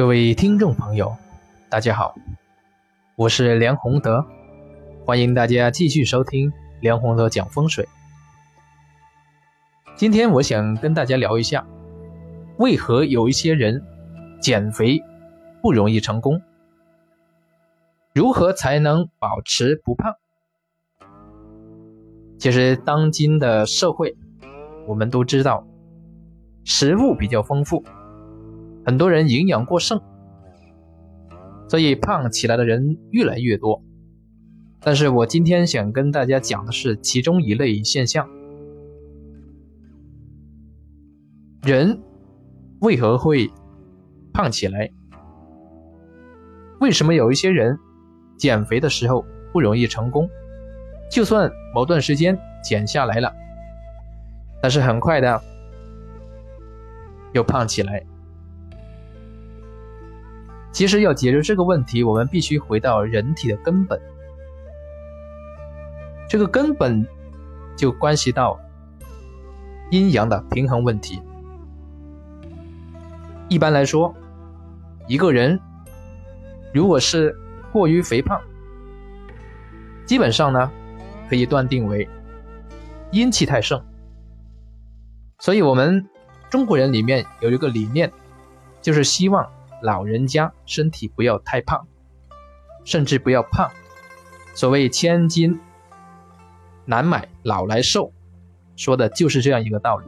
各位听众朋友，大家好，我是梁宏德，欢迎大家继续收听梁宏德讲风水。今天我想跟大家聊一下，为何有一些人减肥不容易成功？如何才能保持不胖？其实当今的社会，我们都知道，食物比较丰富。很多人营养过剩，所以胖起来的人越来越多。但是我今天想跟大家讲的是其中一类现象：人为何会胖起来？为什么有一些人减肥的时候不容易成功？就算某段时间减下来了，但是很快的又胖起来。其实要解决这个问题，我们必须回到人体的根本。这个根本就关系到阴阳的平衡问题。一般来说，一个人如果是过于肥胖，基本上呢可以断定为阴气太盛。所以，我们中国人里面有一个理念，就是希望。老人家身体不要太胖，甚至不要胖。所谓千金难买老来瘦，说的就是这样一个道理。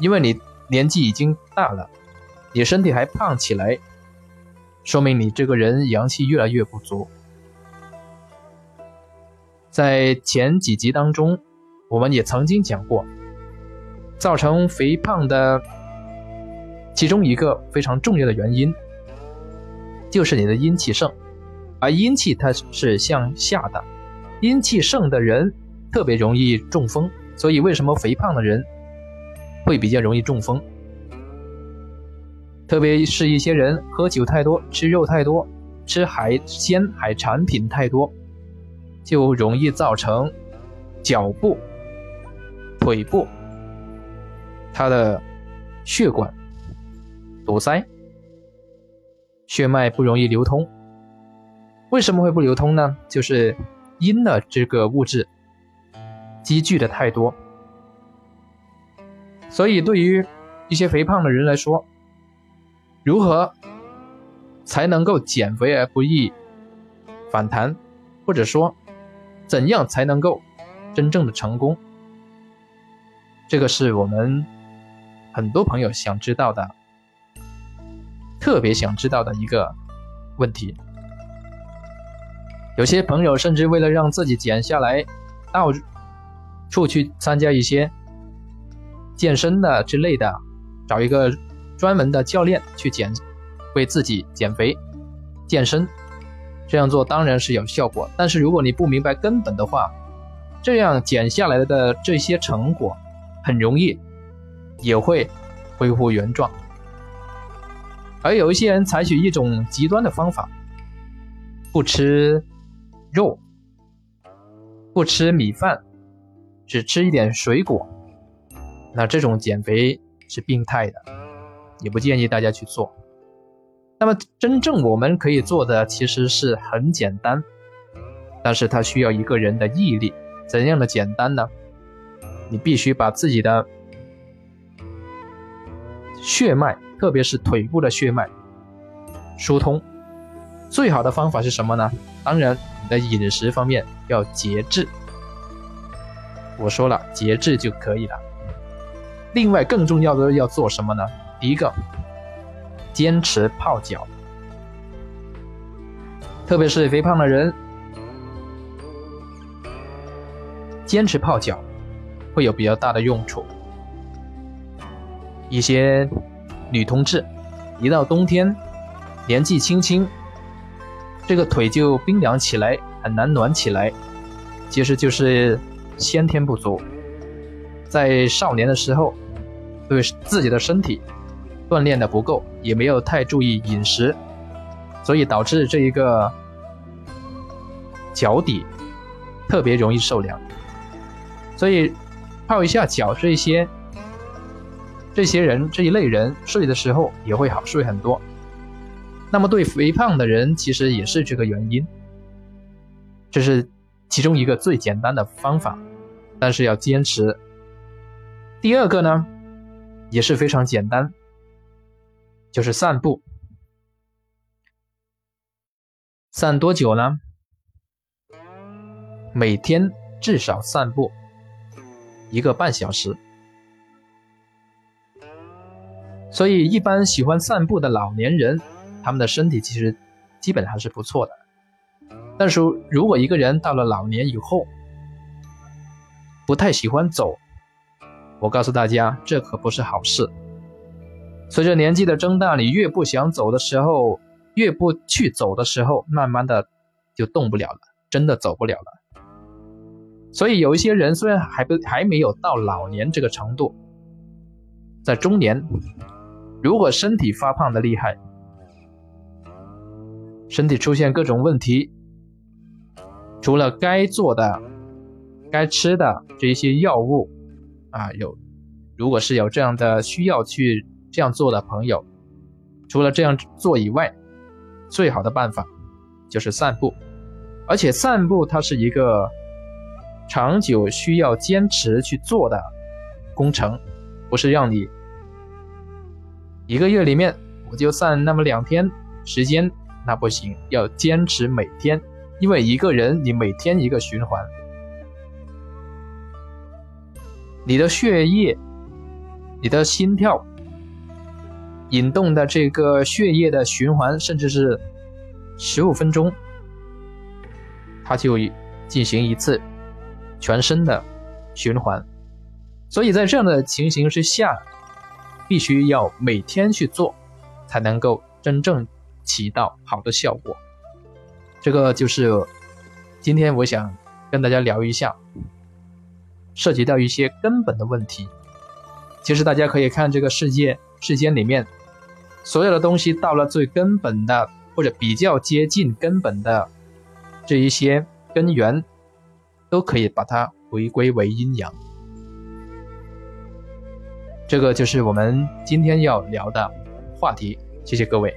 因为你年纪已经大了，你身体还胖起来，说明你这个人阳气越来越不足。在前几集当中，我们也曾经讲过，造成肥胖的。其中一个非常重要的原因，就是你的阴气盛，而阴气它是向下的，阴气盛的人特别容易中风。所以，为什么肥胖的人会比较容易中风？特别是一些人喝酒太多、吃肉太多、吃海鲜海产品太多，就容易造成脚部、腿部它的血管。堵塞，血脉不容易流通。为什么会不流通呢？就是阴的这个物质积聚的太多。所以，对于一些肥胖的人来说，如何才能够减肥而不易反弹？或者说，怎样才能够真正的成功？这个是我们很多朋友想知道的。特别想知道的一个问题，有些朋友甚至为了让自己减下来，到处去参加一些健身的之类的，找一个专门的教练去减，为自己减肥、健身。这样做当然是有效果，但是如果你不明白根本的话，这样减下来的这些成果，很容易也会恢复原状。而有一些人采取一种极端的方法，不吃肉，不吃米饭，只吃一点水果，那这种减肥是病态的，也不建议大家去做。那么真正我们可以做的其实是很简单，但是它需要一个人的毅力。怎样的简单呢？你必须把自己的血脉。特别是腿部的血脉疏通，最好的方法是什么呢？当然，你的饮食方面要节制。我说了，节制就可以了。另外，更重要的要做什么呢？第一个，坚持泡脚，特别是肥胖的人，坚持泡脚会有比较大的用处。一些。女同志，一到冬天，年纪轻轻，这个腿就冰凉起来，很难暖起来，其实就是先天不足。在少年的时候，对自己的身体锻炼的不够，也没有太注意饮食，所以导致这一个脚底特别容易受凉。所以泡一下脚这些。这些人这一类人睡的时候也会好睡很多，那么对肥胖的人其实也是这个原因，这是其中一个最简单的方法，但是要坚持。第二个呢，也是非常简单，就是散步。散多久呢？每天至少散步一个半小时。所以，一般喜欢散步的老年人，他们的身体其实基本还是不错的。但是如果一个人到了老年以后，不太喜欢走，我告诉大家，这可不是好事。随着年纪的增大，你越不想走的时候，越不去走的时候，慢慢的就动不了了，真的走不了了。所以有一些人虽然还不还没有到老年这个程度，在中年。如果身体发胖的厉害，身体出现各种问题，除了该做的、该吃的这一些药物啊，有，如果是有这样的需要去这样做的朋友，除了这样做以外，最好的办法就是散步，而且散步它是一个长久需要坚持去做的工程，不是让你。一个月里面我就算那么两天时间，那不行，要坚持每天，因为一个人你每天一个循环，你的血液、你的心跳、引动的这个血液的循环，甚至是十五分钟，它就进行一次全身的循环，所以在这样的情形之下。必须要每天去做，才能够真正起到好的效果。这个就是今天我想跟大家聊一下，涉及到一些根本的问题。其实大家可以看这个世界世间里面所有的东西，到了最根本的或者比较接近根本的这一些根源，都可以把它回归为阴阳。这个就是我们今天要聊的话题，谢谢各位。